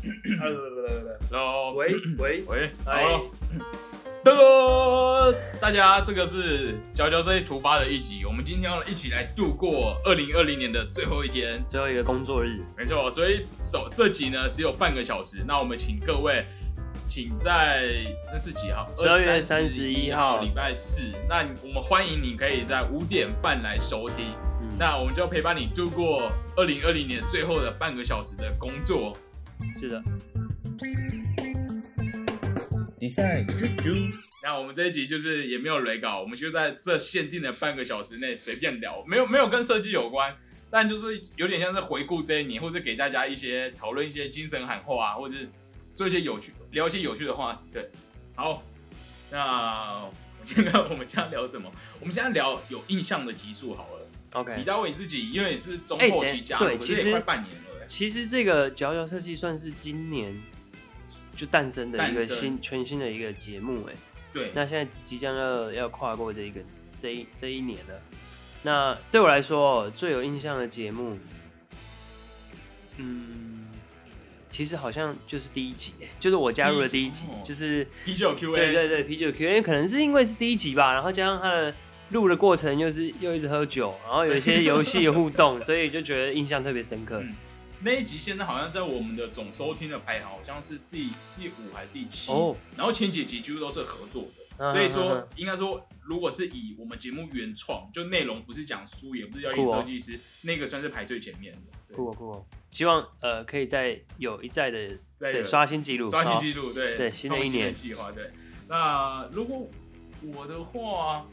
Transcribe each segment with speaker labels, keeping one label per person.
Speaker 1: Hello，
Speaker 2: 喂 喂，
Speaker 1: 喂，，Hello，大家，这个是佼佼这一突发的一集，我们今天要一起来度过二零二零年的最后一天，
Speaker 2: 最后一个工作日，
Speaker 1: 没错，所以首这集呢只有半个小时，那我们请各位，请在那是几号？
Speaker 2: 十二月
Speaker 1: 31
Speaker 2: 31号。
Speaker 1: 礼拜四。那我们欢迎你可以在五点半来收听，
Speaker 2: 嗯，
Speaker 1: 那我们就陪伴你度过二零二零年最后的半个小时的工作。
Speaker 2: 是的，
Speaker 3: 比赛啾啾，
Speaker 1: 那我们这一集就是也没有雷稿，我们就在这限定的半个小时内随便聊，没有没有跟设计有关，但就是有点像是回顾这一年，或者给大家一些讨论一些精神喊话啊，或者是做一些有趣聊一些有趣的话题。对，好，那现在我们现在聊什么？我们现在聊有印象的集数好了。
Speaker 2: OK 李。
Speaker 1: 大伟自己因为你是中
Speaker 2: 哎
Speaker 1: 后期加入，
Speaker 2: 对其实
Speaker 1: 也快半年了。
Speaker 2: 其实这个佼佼设计算是今年就诞生的一个新全新的一个节目，哎，
Speaker 1: 对，
Speaker 2: 那现在即将要要跨过这一个这一这一年了。那对我来说，最有印象的节目，嗯，其实好像就是第一集，哎就是我加入了第一集
Speaker 1: 一集哦，
Speaker 2: 就是
Speaker 1: 啤酒 Q&A，
Speaker 2: 对对对，啤酒 Q，因为可能是因为是第一集吧，然后加上它的录的过程又是又一直喝酒，然后有一些游戏互动，所以就觉得印象特别深刻。
Speaker 1: 嗯那一集现在好像在我们的总收听的排行好像是第第五还是第七
Speaker 2: 哦
Speaker 1: 然后前几集几乎都是合作的，
Speaker 2: 嗯
Speaker 1: 所以说应该说，如果是以我们节目原创，就内容不是讲书，也不是要
Speaker 2: 酷哦
Speaker 1: 设计师，那个算是排最前面的。对
Speaker 2: 酷哦酷哦，希望呃可以再有一再的对
Speaker 1: 再有
Speaker 2: 刷新记录，
Speaker 1: 刷新记录，对
Speaker 2: 对新的
Speaker 1: 创
Speaker 2: 一年
Speaker 1: 计划，对。那如果我的话，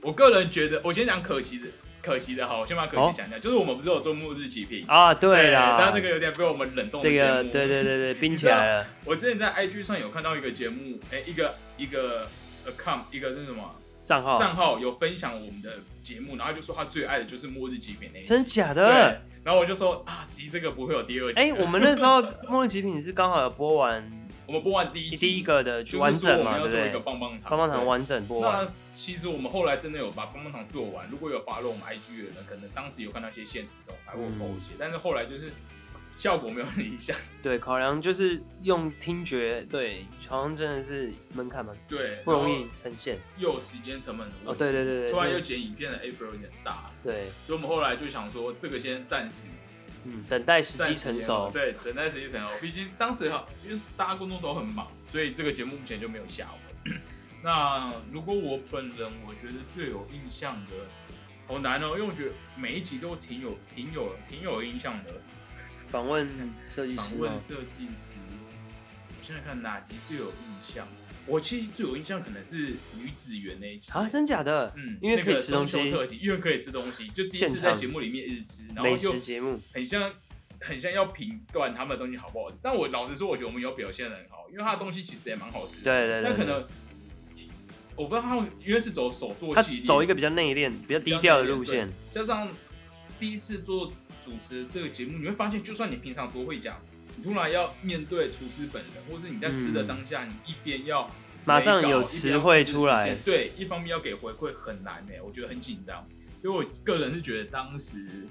Speaker 1: 我个人觉得，我先讲可惜的，可惜的哈，我先把可惜讲一下，就是我们不是有做末日极品。
Speaker 2: 啊，对啦，
Speaker 1: 但那个有点被我们冷冻
Speaker 2: 这个对对对对 冰起来了，
Speaker 1: 我之前在 IG 上有看到一个节目，哎、一个一个 account，一个是什么
Speaker 2: 账号
Speaker 1: 账号有分享我们的节目，然后就说他最爱的就是末日极品那。
Speaker 2: 真假的？，
Speaker 1: 然后我就说啊，其实这个不会有第二集。
Speaker 2: 哎，我们那时候 末日极品是刚好有播完
Speaker 1: 我们播完第一，
Speaker 2: 第一个的
Speaker 1: 就
Speaker 2: 完整嘛，对不对
Speaker 1: 做一个？棒棒糖，
Speaker 2: 棒棒糖完整播完，
Speaker 1: 那其实我们后来真的有把棒棒糖做完，如果有发了我们 IG 的人，可能当时有看到一些现实动态或
Speaker 2: 嗯
Speaker 1: 某一些，但是后来就是效果没有很理想。
Speaker 2: 对，考量就是用听觉，对，好像真的是门槛蛮
Speaker 1: 对，
Speaker 2: 不容易呈现。
Speaker 1: 又有时间成本的问题。
Speaker 2: 哦，对对对对，
Speaker 1: 突然又剪影片的 April 有点大，
Speaker 2: 对，
Speaker 1: 所以我们后来就想说，这个先暂时
Speaker 2: 嗯，等待时机成熟。
Speaker 1: 对，等待时机成熟。毕竟当时哈，因为大家工作都很忙，所以这个节目目前就没有下文。那如果我本人，我觉得最有印象的，好难哦，因为我觉得每一集都挺有、挺有、挺有印象的。
Speaker 2: 访问设计师吗
Speaker 1: 访问？设计师，我现在看哪集最有印象？我其实最有印象可能是女子园那一集
Speaker 2: 啊，真假的？
Speaker 1: 嗯，
Speaker 2: 因为可以吃东西
Speaker 1: 特辑，因为可以吃东西，就第一次在节目里面一直吃，然后
Speaker 2: 美
Speaker 1: 又
Speaker 2: 节目，
Speaker 1: 很像很像要评断他们的东西好不好。但我老实说，我觉得我们有表现的很好，因为他的东西其实也蛮好吃的。
Speaker 2: 对对对，对
Speaker 1: 但可能我不知道他们因为是走手作
Speaker 2: 他
Speaker 1: 系列，
Speaker 2: 走一个比较内敛、比较低调的路线。
Speaker 1: 加上第一次做主持这个节目，你会发现，就算你平常多会讲，你突然要面对厨师本人，或是你在吃的当下，你一边要
Speaker 2: 嗯。马上有词汇出来。
Speaker 1: 对，一方面要给回馈很难呢，我觉得很紧张。因为我个人是觉得当时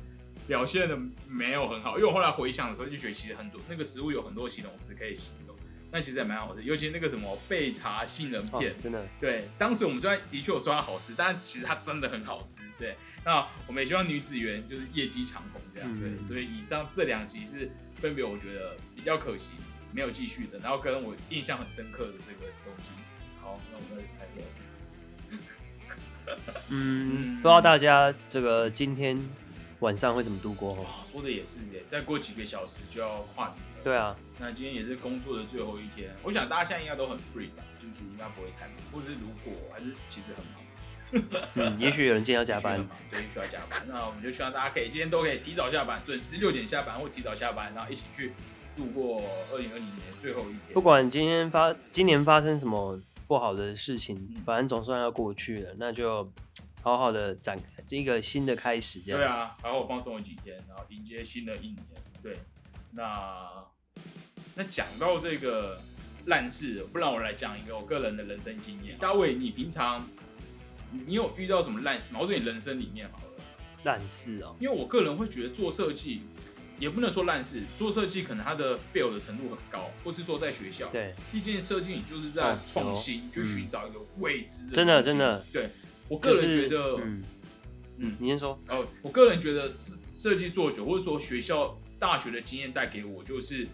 Speaker 1: 表现的没有很好，因为我后来回想的时候就觉得其实很多那个食物有很多形容词可以形容，那其实也蛮好吃，尤其那个什么焙茶杏仁
Speaker 2: 哦
Speaker 1: 片，，
Speaker 2: 真的，
Speaker 1: 对，当时我们虽然的确有说它好吃，但其实它真的很好吃。对，那我们也希望女子园就是业绩长虹这样。
Speaker 2: 嗯
Speaker 1: 对，所以以上这两集是分别我觉得比较可惜没有继续的，然后跟我印象很深刻的这个东西。好，那我们开始。
Speaker 2: 嗯，
Speaker 1: 嗯
Speaker 2: 不知道大家这个今天晚上会怎么度过哦？
Speaker 1: 哇，说的也是耶，再过几个小时就要跨年了。
Speaker 2: 对啊，
Speaker 1: 那今天也是工作的最后一天，我想大家现在应该都很 free 吧，就是应该不会太忙，或是如果还是其实很忙。
Speaker 2: 嗯，也许有人今天要加班
Speaker 1: 对，需要加班。那我们就希望大家可以今天都可以提早下班，准时六点下班或提早下班，然后一起去度过二零二零年最后一天。
Speaker 2: 不管今天发今年发生什么不好的事情
Speaker 1: 嗯，
Speaker 2: 反正总算要过去了，那就好好的展开一个新的开始，这样子。
Speaker 1: 对啊，好好放松了几天，然后迎接新的一年。对，那那讲到这个烂事，不然我来讲一个我个人的人生经验。大卫，你平常你有遇到什么烂事吗？或者你人生里面好了？
Speaker 2: 烂事哦，
Speaker 1: 因为我个人会觉得做设计，也不能说烂事，做设计可能它的 fail 的程度很高，或是说在学校，
Speaker 2: 对，
Speaker 1: 毕竟设计你就是在
Speaker 2: 哦
Speaker 1: 创新，
Speaker 2: 有。
Speaker 1: 去寻找一个未知的
Speaker 2: 真的
Speaker 1: 东西。
Speaker 2: 真的，
Speaker 1: 对我个人
Speaker 2: 就是
Speaker 1: 觉得，
Speaker 2: 嗯。
Speaker 1: 嗯。
Speaker 2: 你先说，
Speaker 1: 哦，我个人觉得设设计做久，或者说学校大学的经验带给我，就是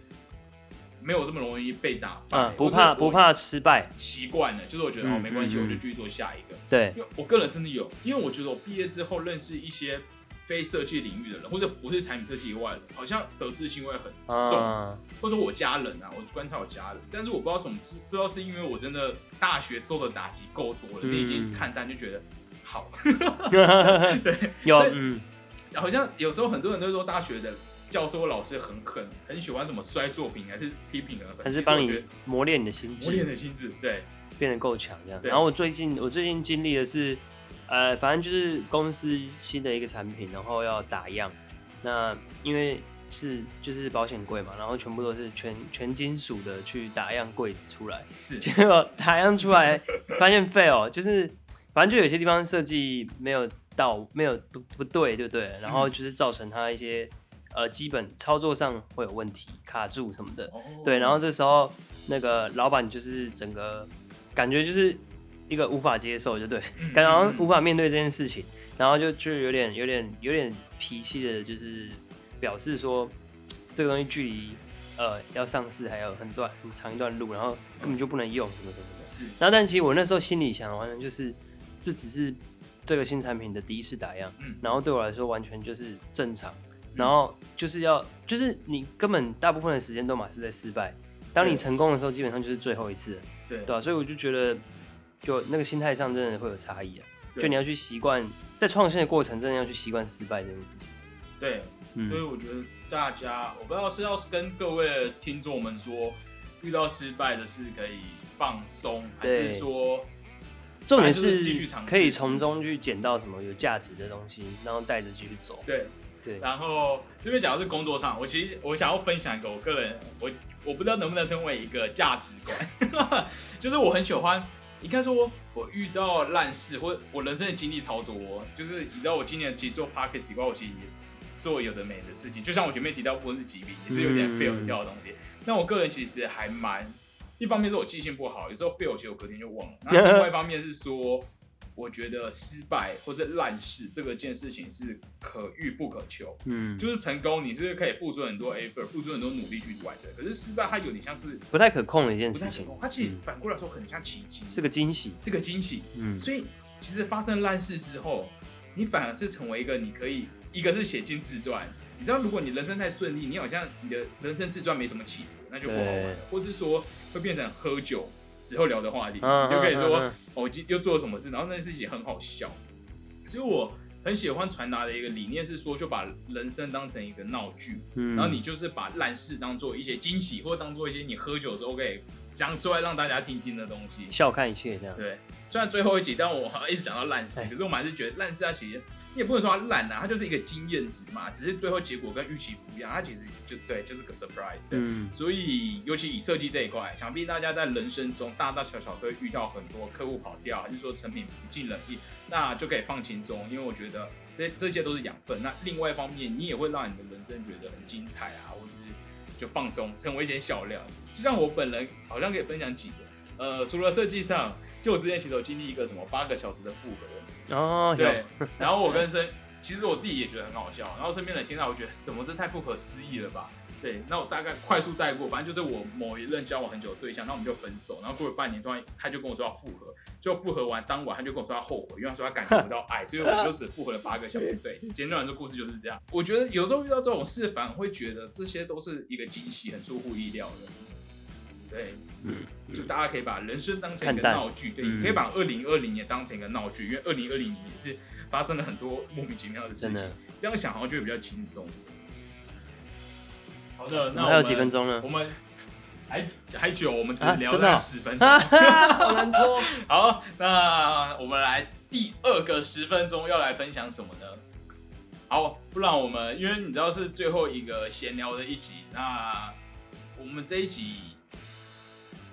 Speaker 1: 没有这么容易被打败，
Speaker 2: 嗯，不怕不怕失败，
Speaker 1: 习惯了，就是我觉得、哦
Speaker 2: 嗯
Speaker 1: 没关系，我就继续做下一个。
Speaker 2: 对，
Speaker 1: 因为我个人真的有，因为我觉得我毕业之后认识一些非设计领域的人，或者不是产品设计以外的，好像得失心会很重，
Speaker 2: 啊，
Speaker 1: 或者说我家人啊，我观察我家人，但是我不知道什么，不知道是因为我真的大学受的打击够多了，
Speaker 2: 嗯。
Speaker 1: 你已经看淡就觉得好，对，
Speaker 2: 有嗯，
Speaker 1: 好像有时候很多人都说大学的教授或老师很狠，很喜欢什么摔作品还是批评人，
Speaker 2: 还是帮你磨练你的心智。
Speaker 1: 磨练
Speaker 2: 你，
Speaker 1: 的心智，对，
Speaker 2: 变得够强这样。
Speaker 1: 对。
Speaker 2: 然后我最近我最近经历的是，呃，反正就是公司新的一个产品，然后要打样，那因为是就是保险柜嘛，然后全部都是全全金属的去打样柜子出来，
Speaker 1: 是，
Speaker 2: 结果打样出来发现 fail，就是反正就有些地方设计没有到，没有不不对，对不对？然后就是造成他一些呃基本操作上会有问题，卡住什么的。
Speaker 1: 哦
Speaker 2: 对，然后这时候那个老板就是整个感觉就是一个无法接受，就对，
Speaker 1: 嗯
Speaker 2: 感觉好像无法面对这件事情，然后就就有点有点有点脾气的，就是表示说这个东西距离呃要上市还有很短很长一段路，然后根本就不能用什么什么的。
Speaker 1: 是，
Speaker 2: 然后但其实我那时候心里想的完全就是这只是这个新产品的第一次打样，
Speaker 1: 嗯，
Speaker 2: 然后对我来说完全就是正常，然后就是要就是你根本大部分的时间都嘛是在失败，当你成功的时候，基本上就是最后一次了，
Speaker 1: 对。
Speaker 2: 对吧、所以我就觉得，就那个心态上真的会有差异啊，就你要去习惯在创新的过程，真的要去习惯失败这件事情。
Speaker 1: 对，所以
Speaker 2: 嗯，
Speaker 1: 我觉得大家，我不知道是要跟各位的听众们说，遇到失败的事可以放松，还是说，
Speaker 2: 重点
Speaker 1: 就是继续尝试
Speaker 2: 可以从中去捡到什么有价值的东西，然后带着继续走。
Speaker 1: 对，
Speaker 2: 对，
Speaker 1: 然后这边讲的是工作上，我其实我想要分享一个我个人，我我不知道能不能称为一个价值观，就是我很喜欢。应该说，我遇到烂事，或我人生的经历超多。就是你知道，我今年其实做 p a r k e t 以外，我其实也做有的没的事情。就像我前面提到，不论是疾病，也是有点
Speaker 2: 嗯
Speaker 1: fail 掉的东西。那我个人其实还蛮，一方面是我记性不好，有时候 fail 其实我隔天就忘了。那另外一方面是说，我觉得失败或者烂事这个件事情是可遇不可求。
Speaker 2: 嗯，
Speaker 1: 就是成功，你是可以付出很多 effort，付出很多努力去完成。可是失败，它有点像是
Speaker 2: 不太可控的一件事情，
Speaker 1: 它其实
Speaker 2: 嗯
Speaker 1: 反过来说很像奇迹，
Speaker 2: 是个惊喜。
Speaker 1: 是个惊喜。
Speaker 2: 嗯，
Speaker 1: 所以其实发生烂事之后，你反而是成为一个你可以，一个是写进自传。你知道，如果你人生太顺利，你好像你的人生自传没什么起伏，那就不好玩了。或是说会变成喝酒之后聊的话题，就可以说我今又做了什么事，然后那件事情很好笑。所以我很喜欢传达的一个理念是说，就把人生当成一个闹剧，
Speaker 2: 嗯，
Speaker 1: 然后你就是把烂事当做一些惊喜，或者当做一些你喝酒的时候可以讲出来让大家听听的东西。
Speaker 2: 笑看一切这样。
Speaker 1: 对，虽然最后一集，但我好像一直讲到烂事，
Speaker 2: 哎
Speaker 1: 可是我们还是觉得烂事它其实你也不能说它烂啊，它就是一个经验值嘛，只是最后结果跟预期不一样，它其实就对，就是个 surprise 对。
Speaker 2: 嗯，
Speaker 1: 所以，尤其以设计这一块，想必大家在人生中大大小小都会遇到很多客户跑掉，还是说成品不尽人意，那就可以放轻松，因为我觉得这这些都是养分。那另外一方面，你也会让你的人生觉得很精彩啊，或是就放松，成为一些笑料。就像我本人好像可以分享几个，呃，除了设计上，就我之前其实有经历一个什么八个小时的复合，
Speaker 2: 哦，
Speaker 1: 对，然后我跟身，其实我自己也觉得很好笑，然后身边人听到，我觉得什么这太不可思议了吧？对，那我大概快速带过，反正就是我某一任交往很久的对象，那我们就分手，然后过了半年，突然他就跟我说要复合，就复合完当晚他就跟我说他后悔，因为他说他感觉不到爱，所以我们就只复合了八个小时。对，简短来说故事就是这样。我觉得有时候遇到这种事，反而会觉得这些都是一个惊喜，很出乎意料的。对，
Speaker 2: 嗯，
Speaker 1: 就大家可以把人生当成一个闹剧，对，
Speaker 2: 嗯
Speaker 1: 你可以把二零二零年当成一个闹剧，因为二零二零年也是发生了很多莫名其妙的事情。这样想好像就会比较轻松。好的，那
Speaker 2: 我们还有几分钟呢
Speaker 1: 我？们还还久，我们只聊
Speaker 2: 啊真的哦
Speaker 1: 了十分钟。
Speaker 2: 哈哈，好难拖。
Speaker 1: 好，那我们来第二个十分钟要来分享什么呢？好，不然我们因为你知道是最后一个闲聊的一集，那我们这一集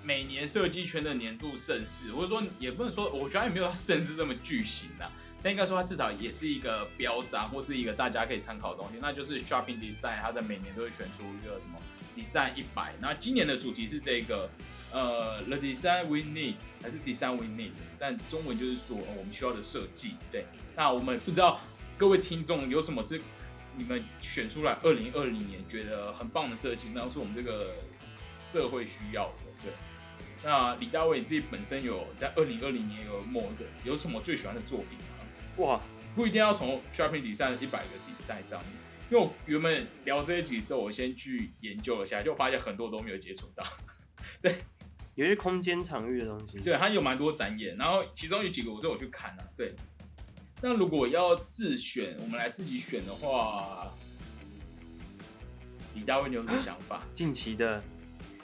Speaker 1: 每年设计圈的年度盛事，或者说也不能说，我觉得也没有盛事这么巨型啦。但应该说它至少也是一个标章或是一个大家可以参考的东西，那就是 Shopping Design，它在每年都会选出一个什么 Design 一百，那今年的主题是这个。呃，the design we need 还是 design we need，但中文就是说、我们需要的设计。对，那我们不知道各位听众有什么是你们选出来二零二零年觉得很棒的设计，那是我们这个社会需要的。对，那李大卫你自己本身有在二零二零年有某一个有什么最喜欢的作品吗？
Speaker 2: 哇，
Speaker 1: 不一定要从 shopping design 一百个 design 上面。因为我原本聊这一集的时候，我先去研究了一下，就发现很多都没有接触到。
Speaker 2: 对有些空间场域的东西。
Speaker 1: 对，它有蛮多展演，然后其中有几个我是有去看啊。对，那如果要自选，我们来自己选的话，李大卫你有什么想法？
Speaker 2: 近期的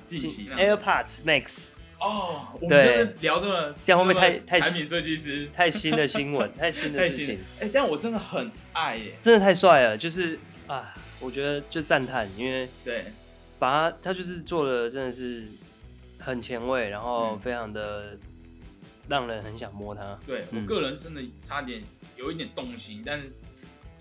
Speaker 1: 近期呢
Speaker 2: AirPods Max
Speaker 1: 哦，我们
Speaker 2: 对
Speaker 1: 就是聊这么
Speaker 2: 这样会不会太太
Speaker 1: 产品设计师
Speaker 2: 太新的新闻，太新的
Speaker 1: 新
Speaker 2: 事情
Speaker 1: 了，哎、但我真的很爱耶。
Speaker 2: 真的太帅了，就是啊，我觉得就赞叹，因为
Speaker 1: 对，
Speaker 2: 把他他就是做的真的是很前卫，然后
Speaker 1: 嗯
Speaker 2: 非常的让人很想摸它。
Speaker 1: 对
Speaker 2: 嗯
Speaker 1: 我个人真的差点有一点动心，但是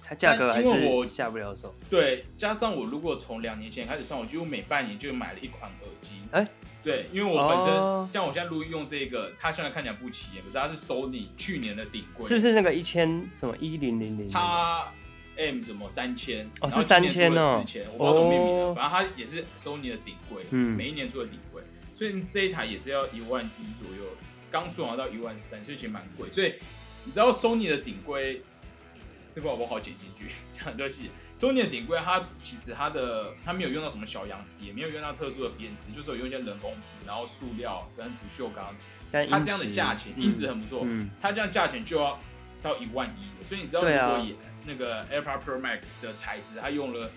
Speaker 2: 它价格还是下不了手。
Speaker 1: 对，加上我如果从两年前开始算，我几乎每半年就买了一款耳机。
Speaker 2: 哎
Speaker 1: 对，因为我本身、
Speaker 2: 哦
Speaker 1: 像我现在录音用这个，它现在看起来不起眼，可是它是 Sony 去年的顶规，
Speaker 2: 是不是那个一千什么一零零零？
Speaker 1: 叉 M 什么三千？
Speaker 2: 哦是3000
Speaker 1: 出了
Speaker 2: 哦
Speaker 1: 4000我不知道怎么命名的，
Speaker 2: 哦
Speaker 1: 反正它也是 Sony 的顶规，
Speaker 2: 嗯
Speaker 1: 每一年出的顶规，所以这一台也是要一万一左右，刚出好像到一万三，所以其实蛮贵。所以你知道 Sony 的顶规，这块我不好剪进去，讲很多细节。Sony 的顶规，它其实它的它没有用到什么小羊皮，也没有用到特殊的编织，就是有用一些人工皮，然后塑料跟不锈钢，
Speaker 2: 但音
Speaker 1: 它这样的价钱
Speaker 2: 嗯
Speaker 1: 音质很不错，
Speaker 2: 嗯，
Speaker 1: 它这样价钱就要到一万一了，所以你知道如果以那个 AirPod Pro Max 的材质，它用了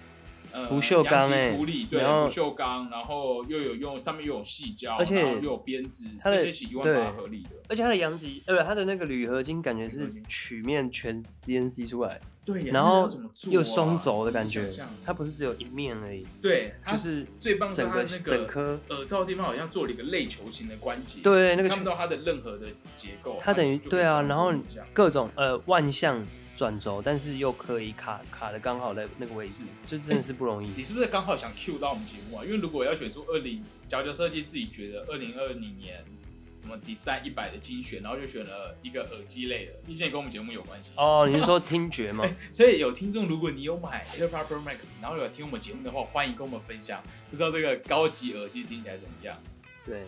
Speaker 1: 呃
Speaker 2: 不锈钢
Speaker 1: 阳
Speaker 2: 欸
Speaker 1: 极处理，对，
Speaker 2: 然后
Speaker 1: 不锈钢，然后又有用上面又有细胶，
Speaker 2: 而且
Speaker 1: 然后又有编织，
Speaker 2: 它的
Speaker 1: 这些是一万合理的。
Speaker 2: 而且它的阳极，呃，它的那个铝合金感觉是曲面全 CNC 出来，
Speaker 1: 对
Speaker 2: 然后
Speaker 1: 怎么做啊？
Speaker 2: 又双轴的感觉
Speaker 1: 想象，
Speaker 2: 它不是只有一面而已，
Speaker 1: 对，它
Speaker 2: 就是
Speaker 1: 最棒是
Speaker 2: 整个整颗，
Speaker 1: 耳罩的地方好像做了一个类球形的关节，
Speaker 2: 对，那个曲
Speaker 1: 看不到它的任何的结构，
Speaker 2: 它等于
Speaker 1: 就可以
Speaker 2: 对啊，
Speaker 1: 掌握
Speaker 2: 然后
Speaker 1: 影像
Speaker 2: 各种呃万向转轴，但是又可以卡卡的刚好的那个位置，这真的是不容易。
Speaker 1: 你是不是刚好想 Q 到我们节目啊？因为如果要选出二零佼佼设计自己觉得二零二零年什么 Design 一百的精选，然后就选了一个耳机类的，毕竟也跟我们节目有关系。
Speaker 2: 哦，你是说听觉吗？
Speaker 1: 所以有听众，如果你有买 AirPod Pro Max，然后有听我们节目的话，欢迎跟我们分享，不知道这个高级耳机听起来怎么样？
Speaker 2: 对，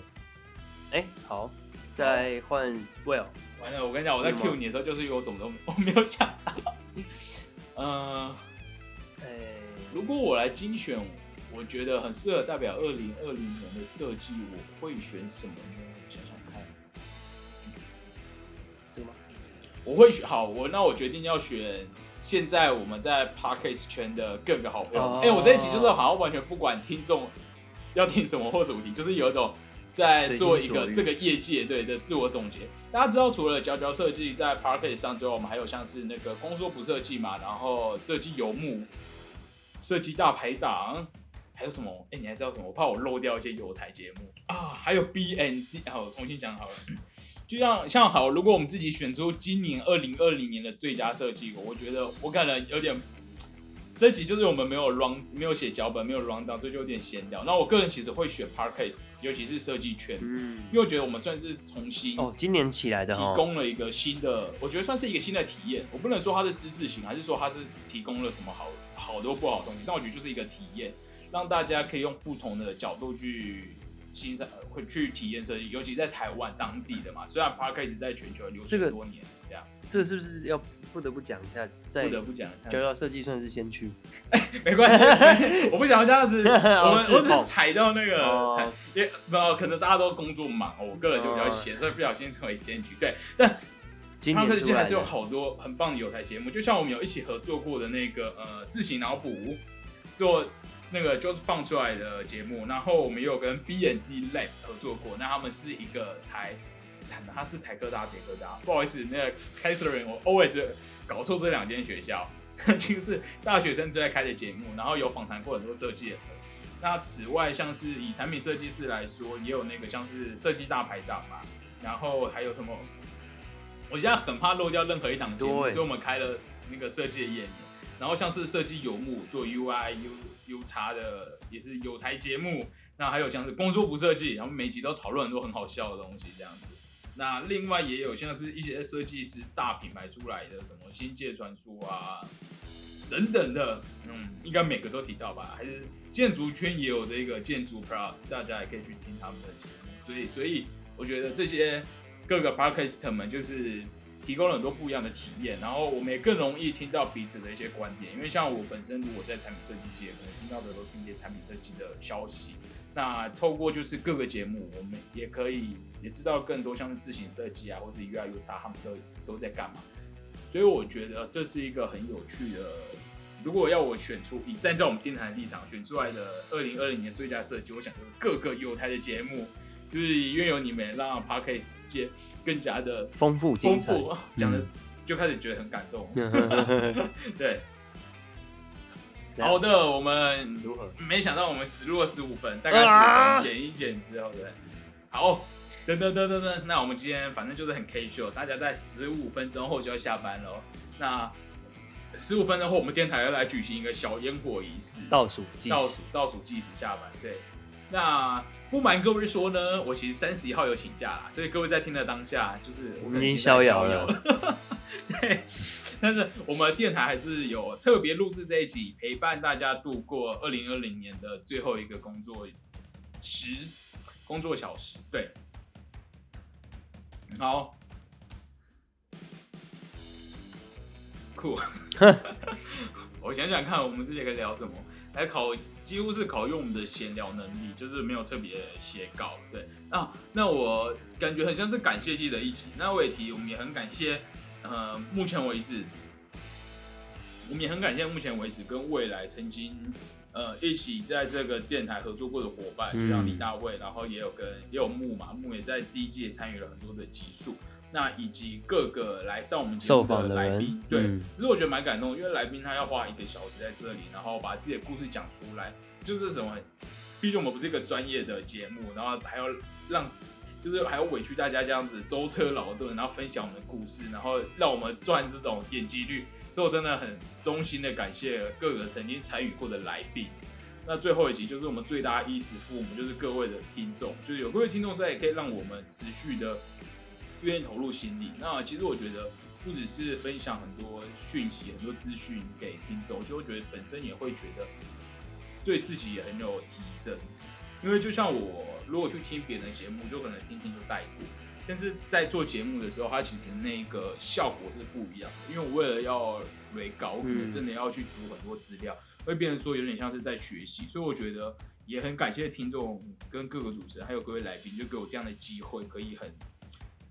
Speaker 2: 哎，好，再换 Will，
Speaker 1: 完了，我跟你讲，我在 Q 你的时候，就是因为我什么都我没有想到。嗯、
Speaker 2: 哎，
Speaker 1: 如果我来精选，我觉得很适合代表二零二零年的设计，我会选什么呢？想想看。
Speaker 2: 这个吗？
Speaker 1: 我会选好，我那我决定要选现在我们在 Parkes 圈的各个好朋友。哎、
Speaker 2: 哦
Speaker 1: 我这一集就是好像完全不管听众要听什么或主题，就是有一种在做一个这个业界对的自我总结。大家知道，除了佼佼设计在 Parket 上之外，我们还有像是那个公说不设计嘛，然后设计游牧、设计大排档。还有什么？哎、你还知道什么？我怕我漏掉一些有台节目啊，还有 B N D。好，我重新讲好了。就像像好，如果我们自己选出今年二零二零年的最佳设计，我觉得我可能有点，这集就是我们没有 run 没有写脚本，没有 run down，所以就有点闲聊。那我个人其实会选 Parkcase，尤其是设计圈，
Speaker 2: 嗯，
Speaker 1: 因为我觉得我们算是重新
Speaker 2: 哦，今年起来的
Speaker 1: 提，供了一个新的，我觉得算是一个新的体验。我不能说它是知识型，还是说它是提供了什么好好多不好的东西，但我觉得就是一个体验，让大家可以用不同的角度去欣赏，呃会去体验设计，尤其在台湾当地的嘛。虽然 Parkcase 在全球流
Speaker 2: 这个
Speaker 1: 行多年，这
Speaker 2: 是不是要不得不讲一下，在
Speaker 1: 不得不讲，
Speaker 2: 佼佼设计算是先驱，
Speaker 1: 没关系，我不想要这样子，我们我只是踩到那个
Speaker 2: 哦
Speaker 1: 踩，因为不可能大家都工作忙，我个人就比较闲，所以不小心成为先驱。对，但
Speaker 2: 今
Speaker 1: 他们
Speaker 2: 年出来的
Speaker 1: 科技还是有好多很棒的有台节目，就像我们有一起合作过的那个呃自行脑补，做那个就是放出来的节目，然后我们也有跟 B N D Lab 合作过，那他们是一个台，惨了，他是台科大北科大，不好意思，那个 Catherine 我 always 搞错这两间学校，就是大学生最爱开的节目，然后有访谈过很多设计。那此外，像是以产品设计师来说，也有那个像是设计大排档嘛，然后还有什么？我现在很怕漏掉任何一档节目，所以我们开了那个设计的页面，然后像是设计游牧做 UI U U 叉的，也是有台节目，那还有像是工作不设计，然后每集都讨论很多很好笑的东西这样子。那另外也有像是一些设计师大品牌出来的，什么星界传说啊等等的，嗯，应该每个都提到吧？还是建筑圈也有这个建筑 Plus，大家也可以去听他们的节目。所以，所以我觉得这些各个 Podcast 们就是提供了很多不一样的体验，然后我们也更容易听到彼此的一些观点。因为像我本身如果在产品设计界，可能听到的都是一些产品设计的消息。那透过就是各个节目，我们也可以也知道更多像是自行设计啊，或是 UI U 叉他们都都在干嘛。所以我觉得这是一个很有趣的。如果要我选出以站在我们电台的立场选出来的二零二零年最佳设计，我想就是各个有台的节目，就是因为有你们让 Podcast 界更加的
Speaker 2: 丰富精
Speaker 1: 丰
Speaker 2: 彩。
Speaker 1: 富，讲的就开始觉得很感动。对，好的，我们
Speaker 2: 如何？
Speaker 1: 没想到我们只录了十五分，大概十五
Speaker 2: 啊
Speaker 1: 分，剪一剪之后，对，好，噔噔噔噔噔，那我们今天反正就是很 K 秀，大家在十五分钟后就要下班了。那十五分钟后，我们电台要来举行一个小烟火仪式，
Speaker 2: 倒数计
Speaker 1: 倒数倒数计时下班。对，那不瞒各位说呢，我其实三十一号有请假啦，所以各位在听的当下，就是我
Speaker 2: 已经
Speaker 1: 在
Speaker 2: 逍遥
Speaker 1: 了。
Speaker 2: 了。
Speaker 1: 对，但是我们电台还是有特别录制这一集，陪伴大家度过二零二零年的最后一个工作时工作小时。对，好，酷。我想想看，我们这节可以聊什么？来考，几乎是考用我们的闲聊能力，就是没有特别写稿。对，啊，那我感觉很像是感谢季的一集。那我也提，我们也很感谢，呃，目前为止，我们也很感谢目前为止跟未来曾经呃一起在这个电台合作过的伙伴，
Speaker 2: 嗯
Speaker 1: 就像李大卫，然后也有跟也有木嘛，木也在第一季也参与了很多的集数。那以及各个来上我们节目
Speaker 2: 受访的
Speaker 1: 来宾，对，
Speaker 2: 嗯
Speaker 1: 其实我觉得蛮感动，因为来宾他要花一个小时在这里，然后把自己的故事讲出来，就是怎么，毕竟我们不是一个专业的节目，然后还要让，就是还要委屈大家这样子舟车劳顿，然后分享我们的故事，然后让我们赚这种点击率，所以我真的很衷心的感谢各个曾经参与过的来宾。那最后一集就是我们最大衣食父母，就是各位的听众，就是有各位听众在，也可以让我们持续的愿意投入心力。那其实我觉得不只是分享很多讯息、很多资讯给听众，其实我觉得本身也会觉得对自己也很有提升。因为就像我如果去听别人的节目，就可能听听就带过，但是在做节目的时候，它其实那个效果是不一样的。因为我为了要雷稿，我可能
Speaker 2: 嗯
Speaker 1: 真的要去读很多资料，会变成说有点像是在学习。所以我觉得也很感谢听众跟各个主持人还有各位来宾，就给我这样的机会，可以很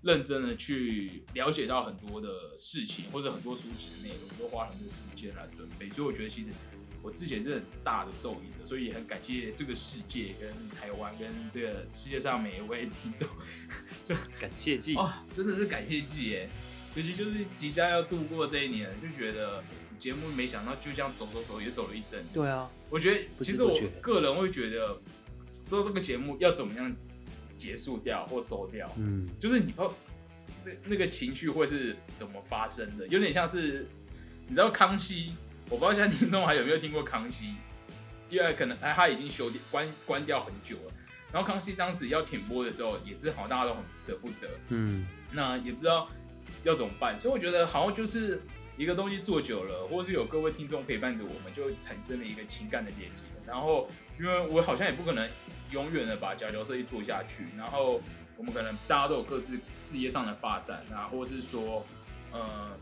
Speaker 1: 认真的去了解到很多的事情，或者很多书籍的内容，都花很多时间来准备。所以我觉得其实我自己也是很大的受益者，所以也很感谢这个世界跟台湾跟这个世界上每一位听众。
Speaker 2: 就感谢季，
Speaker 1: 哦，真的是感谢季耶！尤其就是即将要度过这一年，就觉得节目没想到就这样走走走，也走了一阵子。
Speaker 2: 对啊，
Speaker 1: 我觉得其实我个人会觉得，不知道这个节目要怎么样结束掉或收掉，
Speaker 2: 嗯，
Speaker 1: 就是你不那那个情绪会是怎么发生的，有点像是你知道康熙，我不知道现在听众还有没有听过康熙，因为可能哎他已经修关关掉很久了。然后康熙当时要停播的时候，也是好大家都很舍不得，
Speaker 2: 嗯，
Speaker 1: 那也不知道要怎么办，所以我觉得好像就是一个东西做久了，或是有各位听众陪伴着我们，就产生了一个情感的连接。然后，因为我好像也不可能永远的把角角设计做下去，然后我们可能大家都有各自事业上的发展啊，或是说，呃，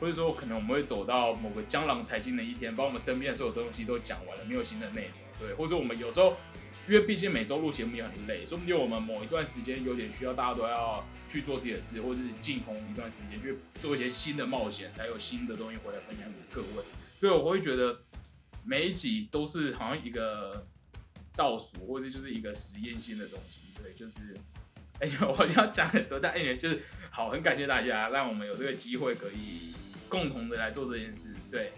Speaker 1: 或者说可能我们会走到某个江郎才尽的一天，把我们身边所有东西都讲完了，没有新的内容，对，或者我们有时候。因为毕竟每周录节目也很累，说不定我们某一段时间有点需要，大家都要去做自己的事，或者是静空一段时间，去做一些新的冒险，才有新的东西回来分享给各位。所以我会觉得每一集都是好像一个倒数，或者就是一个实验性的东西。对，就是哎、我好像讲很多，但哎、就是好，很感谢大家，让我们有这个机会可以共同的来做这件事。对，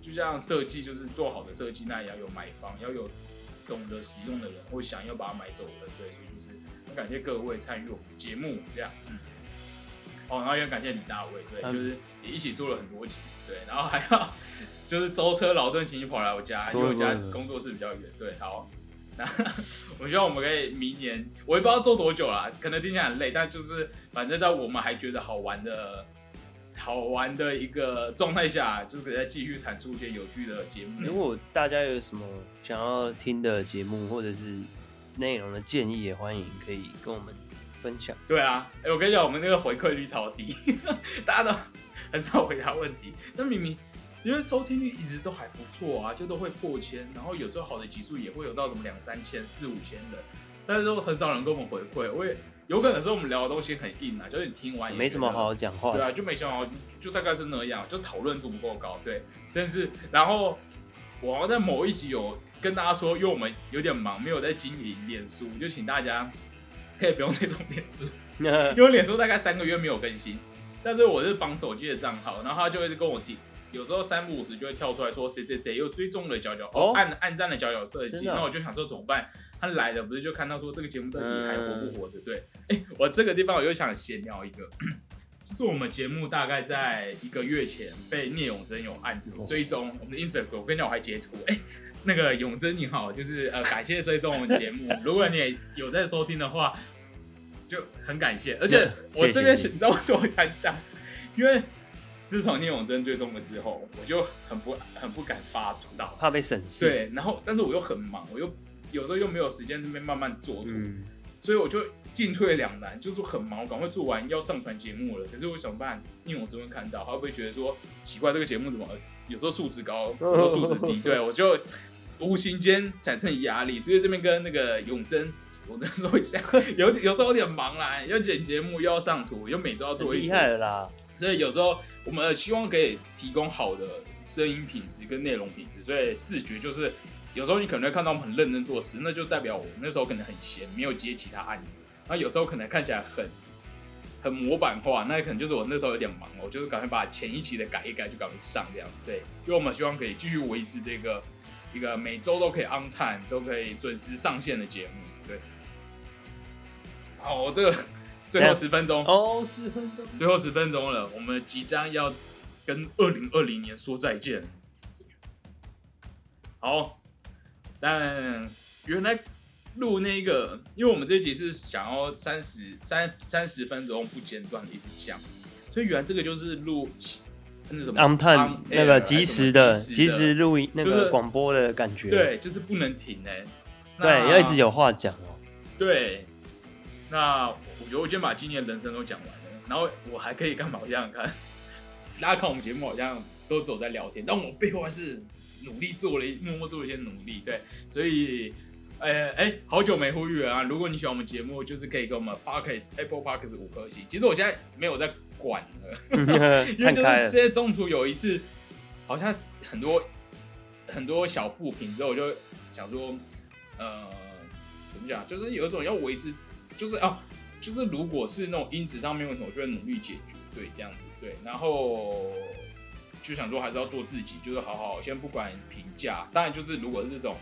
Speaker 1: 就像设计，就是做好的设计，那也要有买方，要有。懂得使用的人，或想要把它买走的人，对，所以就是很感谢各位参与我们节目，这样，嗯，哦，然后也感谢李大卫，对，
Speaker 2: 嗯
Speaker 1: 就是也一起做了很多集，对，然后还要就是舟车劳顿，请你跑来我家，因为我家工作室比较远，对，好。那我希望我们可以明年，我也不知道做多久啦，可能听起来很累，但就是反正在我们还觉得好玩的、好玩的一个状态下，就是可以再继续产出一些有趣的节目。
Speaker 2: 如果大家有什么想要听的节目或者是内容的建议，也欢迎可以跟我们分享。
Speaker 1: 对啊，哎、我跟你讲，我们那个回馈率超低，大家都很少回答问题。那明明因为收听率一直都还不错啊，就都会破千，然后有时候好的集数也会有到什么两三千、四五千的，但是都很少人跟我们回馈。我也有可能是我们聊的东西很硬啊，就是你听完也
Speaker 2: 没什么
Speaker 1: 好
Speaker 2: 好讲话。
Speaker 1: 对啊，就没想好，就大概是那样，就讨论度不够高。对，但是然后我好像在某一集有跟大家说，因为我们有点忙，没有在经营脸书，就请大家可以不用这种脸书，因为脸书大概三个月没有更新。但是我是绑手机的账号，然后他就会跟我提，有时候三不五时就会跳出来说谁谁谁又追踪了角角哦
Speaker 2: 哦
Speaker 1: 按按赞了角角设计，那我就想说怎么办？他来了不是就看到说这个节目到底还活不活着？对，哎、我这个地方我又想闲聊一个，就是我们节目大概在一个月前被聂永真有按
Speaker 2: 哦
Speaker 1: 追踪我们的 Instagram，我跟你讲我还截图，哎、那个永真你好，就是呃感谢追踪我们节目，如果你也有在收听的话，就很感谢，而且我这边你知道为什么我想讲？因为自从聂永真追踪了之后，我就很不很不敢发图到，
Speaker 2: 怕被审视。，
Speaker 1: 对，然后但是我又很忙，我又有时候又没有时间这边慢慢做图，
Speaker 2: 嗯，
Speaker 1: 所以我就进退两难，就是很忙，我赶快做完要上传节目了，可是我想办，因为我真会看到，他会不会觉得说奇怪，这个节目怎么有时候素质高，有时候素质低？对我就无形间产生压力，所以这边跟那个永贞。我再说一下，有有时候有点忙啦，要剪节目，又要上图，又每周要做一
Speaker 2: 厉害了啦。
Speaker 1: 所以有时候我们希望可以提供好的声音品质跟内容品质，所以视觉就是有时候你可能会看到我们很认真做事，那就代表我那时候可能很闲，没有接其他案子。那有时候可能看起来很很模板化，那可能就是我那时候有点忙，我就是赶快把前一期的改一改，就赶快上这样。对，因为我们希望可以继续维持这个一个每周都可以 on time 都可以准时上线的节目。对，好，这个 最后十分钟
Speaker 2: 哦，十分钟。
Speaker 1: 最后十分钟了，我们即将要跟二零二零年说再见。好，但原来录那个，因为我们这一集是想要三十三三十分钟不间断的一直讲，所以原来这个就是录那什么
Speaker 2: on time 那个及时的
Speaker 1: 还是什么
Speaker 2: 即时录音那
Speaker 1: 就是
Speaker 2: 个广播的感觉。
Speaker 1: 对，就是不能停哎、
Speaker 2: 对，要一直有话讲哦。
Speaker 1: 对，那我觉得我今天把今年人生都讲完了，然后我还可以干嘛？我想想看，大家看我们节目好像都走在聊天，但我背后还是努力做了默默做了一些努力，对，所以。哎哎，好久没呼吁了啊！如果你喜欢我们节目，就是可以给我们 Podcast Apple Podcast 五颗星。其实我现在没有在管了，因为就是这。些中途有一次，好像很多很多小负评之后，我就想说，呃，怎么讲，就是有一种要维持，就是啊，就是如果是那种音质上面问题，我就会努力解决，对，这样子，对，然后就想说还是要做自己，就是好好先不管评价，当然就是如果是这种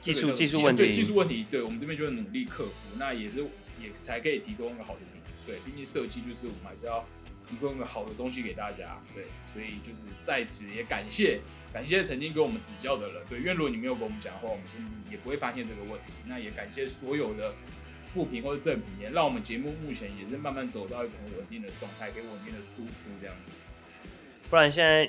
Speaker 2: 技术技术问题
Speaker 1: 对技术问题，对我们这边就会努力克服，那也是也才可以提供一个好的品质。对，毕竟设计就是我们还是要提供一个好的东西给大家。对，所以就是在此也感谢感谢曾经给我们指教的人。对，因为如果你没有跟我们讲的话，我们是也不会发现这个问题。那也感谢所有的负评或者正评，也让我们节目目前也是慢慢走到一个很稳定的状态，给稳定的输出这样子。
Speaker 2: 不然现在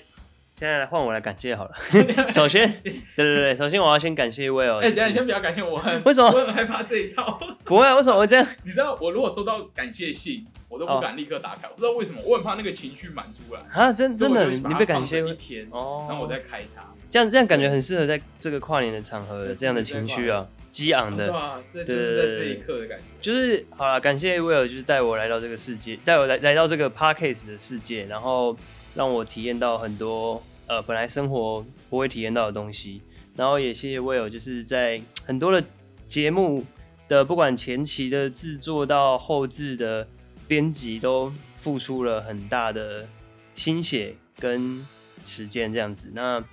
Speaker 2: 现在换我来感谢好了。首先，对对对，首先我要先感谢 Will。
Speaker 1: 哎、等一下你先不要感谢我，很
Speaker 2: 为什么
Speaker 1: 我很害怕这一套。
Speaker 2: 不会啊，为什么会这样？
Speaker 1: 你知道我如果收到感谢信，我都不敢立刻打开，我不知道为什么，我很怕那个情绪满出来。
Speaker 2: 啊，真真的，你被感谢
Speaker 1: 着一天，
Speaker 2: 哦，
Speaker 1: 然后我再开它。
Speaker 2: 这样这样感觉很适合在这个跨年的场合，这样的情绪啊，激昂的。
Speaker 1: 对就是在这一刻的感觉。
Speaker 2: 就是好了，感谢威尔，就是带我来到这个世界，带我来来到这个 Parkcase 的世界，然后让我体验到很多呃本来生活不会体验到的东西，然后也谢谢 Will，，就是在很多的节目的不管前期的制作到后置的编辑，都付出了很大的心血跟时间这样子。那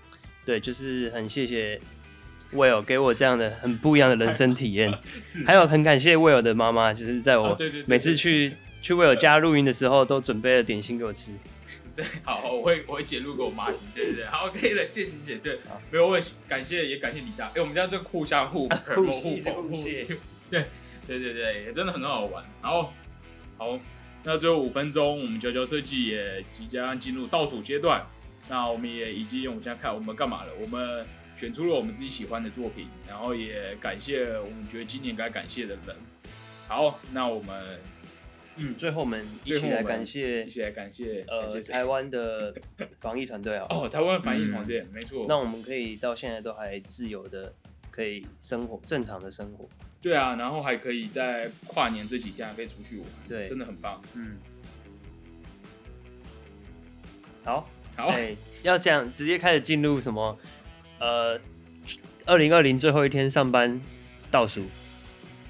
Speaker 2: 对，就是很谢谢 Will 给我这样的很不一样的人生体验。
Speaker 1: 是
Speaker 2: 还有很感谢 Will 的妈妈，就是在我每次去去为我家录音的时候都准备了点心给我吃。
Speaker 1: 对，好，我会我会截录给我妈听，对对对，好，OK 了，谢谢谢谢，对
Speaker 2: 好，
Speaker 1: 没有，我也感谢也感谢李大，哎、我们家就互相互
Speaker 2: 互吸
Speaker 1: 互
Speaker 2: 互谢，
Speaker 1: 对对对对，也真的很好玩。然后好，那最后五分钟，我们九九设计也即将进入倒数阶段，那我们也已经，我们现在看我们干嘛了？我们选出了我们自己喜欢的作品，然后也感谢我们觉得今年该感谢的人。好，那我们
Speaker 2: 嗯，最后我们一起来感谢
Speaker 1: 一起来感谢
Speaker 2: 呃台湾的防疫团队啊。
Speaker 1: 哦，台湾防疫团队，没错。
Speaker 2: 那我们可以到现在都还自由的可以生活，正常的生活。
Speaker 1: 对啊，然后还可以在跨年这几天还可以出去玩，
Speaker 2: 对
Speaker 1: 真的很棒。
Speaker 2: 嗯，好，
Speaker 1: 好，
Speaker 2: 哎、要这样直接开始进入什么？呃，二零二零最后一天上班倒数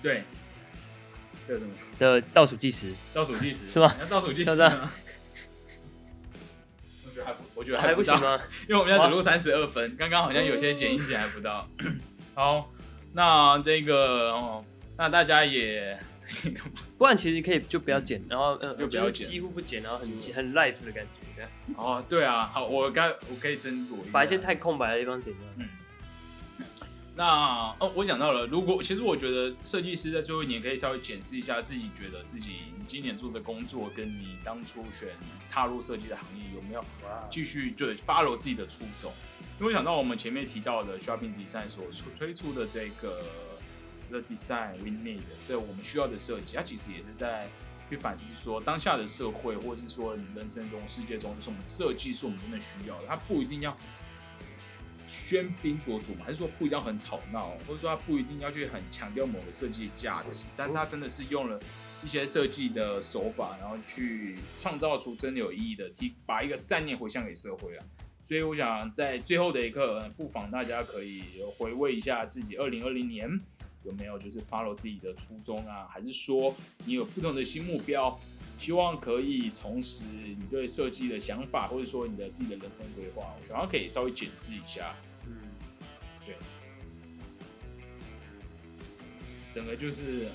Speaker 1: 对，这什么
Speaker 2: 的倒数计时，
Speaker 1: 倒数计时？
Speaker 2: 是吗？
Speaker 1: 要倒数计时吗？我觉得还不，我觉得
Speaker 2: 还
Speaker 1: 不
Speaker 2: 行吗？
Speaker 1: 因为我们现在只录三十二分，刚刚好像有些剪音剪还不到。好，那这个哦，那大家也
Speaker 2: 不然其实可以就不要剪，然后呃，就是
Speaker 1: 就不要剪。
Speaker 2: 几乎不剪，然后很很 life 的感觉，
Speaker 1: 哦，对啊，好，我该我可以斟酌一下，
Speaker 2: 把一些太空白的地方剪掉。
Speaker 1: 嗯那哦，我想到了，如果其实我觉得设计师在最后一年可以稍微检视一下自己，觉得自己你今年做的工作跟你当初选踏入设计的行业有没有继续就 follow 自己的初衷。因为我想到我们前面提到的 Shopping Design 所出推出的这个 The Design We Need 这我们需要的设计，它其实也是在去反击说当下的社会，或者是说你人生中、世界中，就是我们设计是我们真的需要的，它不一定要喧宾夺主嘛，还是说不一定要很吵闹，或者说它不一定要去很强调某个设计价值，但是它真的是用了一些设计的手法，然后去创造出真的有意义的，提把一个善念回向给社会啊。所以我想在最后的一刻，呃不妨大家可以回味一下自己二零二零年有没有就是 follow 自己的初衷啊，还是说你有不同的新目标，希望可以重拾你对设计的想法，或者说你的自己的人生规划，我想要可以稍微检视一下。
Speaker 2: 嗯，
Speaker 1: 整个就是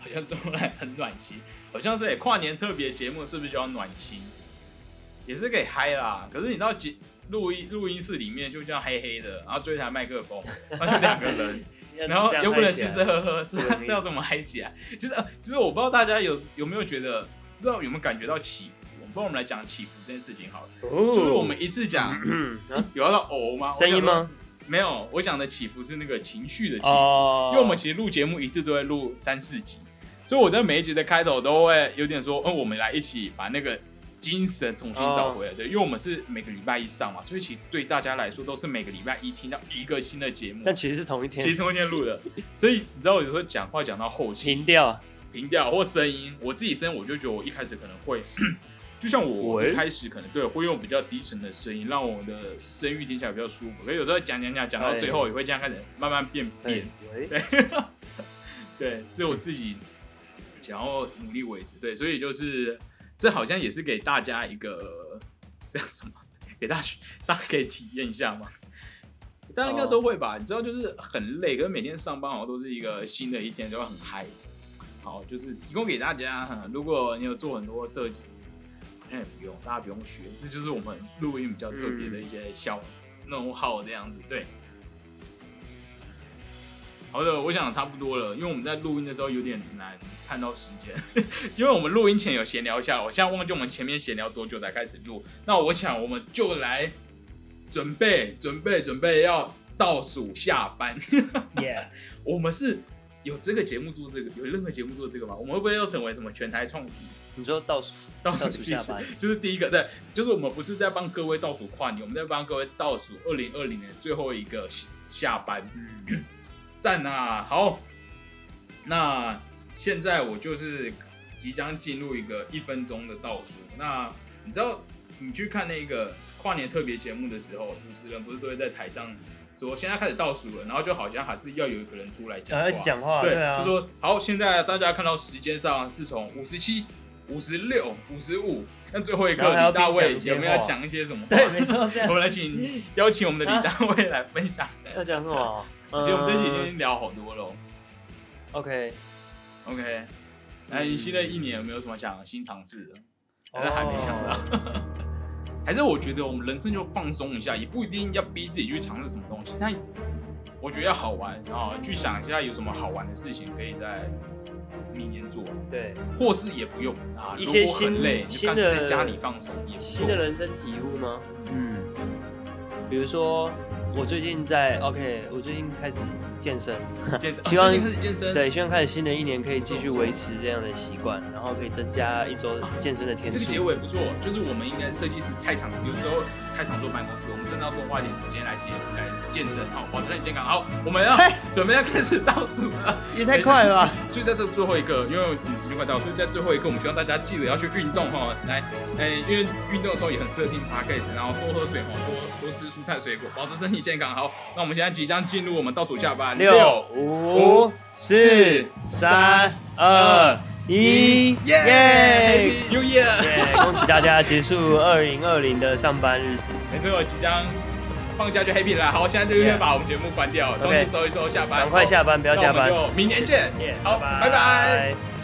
Speaker 1: 好像都来很暖心，好像是欸跨年特别节目是不是就要暖心？也是可以嗨啦。可是你知道节录音录音室里面就这样黑黑的，然后追一台麦克风，然后就两个人，然后又不能吃吃喝喝，这
Speaker 2: 对
Speaker 1: 这要怎么嗨起来？就是呃其实我不知道大家有有没有觉得，不知道有没有感觉到起伏？我们帮我们来讲起伏这件事情好了，
Speaker 2: 就
Speaker 1: 就是我们一次讲，
Speaker 2: 嗯啊
Speaker 1: 有要到哦吗？
Speaker 2: 声音吗？
Speaker 1: 没有，我讲的起伏是那个情绪的起伏。
Speaker 2: 哦，
Speaker 1: 因为我们其实录节目一次都会录三四集，所以我在每一集的开头都会有点说，嗯，我们来一起把那个精神重新找回来。对，因为我们是每个礼拜一上嘛，所以其实对大家来说都是每个礼拜一听到一个新的节目
Speaker 2: 但，其实是同一天
Speaker 1: 其实同一天录的。所以你知道，我有时候讲话讲到后期
Speaker 2: 停掉，
Speaker 1: 平调或声音，我自己声音我就觉得我一开始可能会，就像我
Speaker 2: 我
Speaker 1: 一开始可能对会用比较低沉的声音，让我的声域听起来比较舒服。所以有时候讲讲讲讲到最后，也会这样开始慢慢变变。对，对，这是我自己想要努力维持。对，所以就是这好像也是给大家一个这样什么，给大家大家可以体验一下嘛。大家应该都会吧？你知道，就是很累，可是每天上班好像都是一个新的一天，就会很嗨。好，就是提供给大家。哈 如果你有做很多设计，好像也不用，大家不用学，这就是我们录音比较特别的一些小 know how 这样子。对。好的，我想差不多了，因为我们在录音的时候有点难看到时间，因为我们录音前有闲聊一下，我现在忘记我们前面闲聊多久才开始录。那我想我们就来准备准备准备要倒数下班。
Speaker 2: 耶，
Speaker 1: 我们是有这个节目做这个，有任何节目做这个吗？我们会不会又成为什么全台创举？
Speaker 2: 你说倒数
Speaker 1: 倒
Speaker 2: 倒
Speaker 1: 数计时就是第一个，对，就是我们不是在帮各位倒数跨年，我们在帮各位倒数二零二零年最后一个下班。
Speaker 2: 嗯，
Speaker 1: 赞啊！好，那现在我就是即将进入一个一分钟的倒数。那你知道，你去看那个跨年特别节目的时候，主持人不是都会在台上说现在开始倒数了，然后就好像还是要有一个人出来讲话，
Speaker 2: 啊，讲话，
Speaker 1: 对，
Speaker 2: 对啊，
Speaker 1: 就说好，现在大家看到时间上是从五十七、五十六、五十五，那最后一刻李大卫有没有讲一些什么话？
Speaker 2: 对，没错，这样
Speaker 1: 我们来请 邀请我们的李大卫来分享。
Speaker 2: 要讲什么？
Speaker 1: 其实我们这期已
Speaker 2: 嗯
Speaker 1: 经聊好多了。OK，OK，那，你新的一年有没有什么想新尝试的？还是还没想到？
Speaker 2: 哦
Speaker 1: 还是我觉得我们人生就放松一下，也不一定要逼自己去尝试什么东西，但我觉得要好玩，然后去想一下有什么好玩的事情可以在明年做，
Speaker 2: 对，
Speaker 1: 或是也不用啊，
Speaker 2: 一些
Speaker 1: 如果很
Speaker 2: 新
Speaker 1: 累，就
Speaker 2: 新
Speaker 1: 干脆
Speaker 2: 的
Speaker 1: 在家里放松也不错。
Speaker 2: 新的人生体悟吗？嗯，比如说我最近在 OK，我最近开始健身，
Speaker 1: 健身，
Speaker 2: 希望
Speaker 1: 开始健身，
Speaker 2: 对，希望开始新的一年可以继续维持这样的习惯，然后可以增加一周健身的天
Speaker 1: 这个结。尾不错，就是我们应该设计师太长，有时候太常坐办公室，我们真的要多花一点时间来健来健身，好，保持身体健康。好，我们要 准备要开始倒数了，
Speaker 2: 也太快了吧！
Speaker 1: 所以在这最后一个，因为我们时间快到，所以在最后一个，我们希望大家记得要去运动哈。来，哎、因为运动的时候也很适合听 podcast，然后多喝水哈，多多吃蔬菜水果，保持身体健康。好，那我们现在即将进入我们倒数下班，
Speaker 2: 六五四三二一，
Speaker 1: 耶
Speaker 2: 耶
Speaker 1: ！，New Year！
Speaker 2: 耶！恭喜大家结束 二零二零的上班日子，
Speaker 1: 没错，即将放假就 happy 了。好，现在就先把我们节目关掉，东西收一收，下班，
Speaker 2: 赶快下班，不要加班
Speaker 1: 明年见。好，拜拜。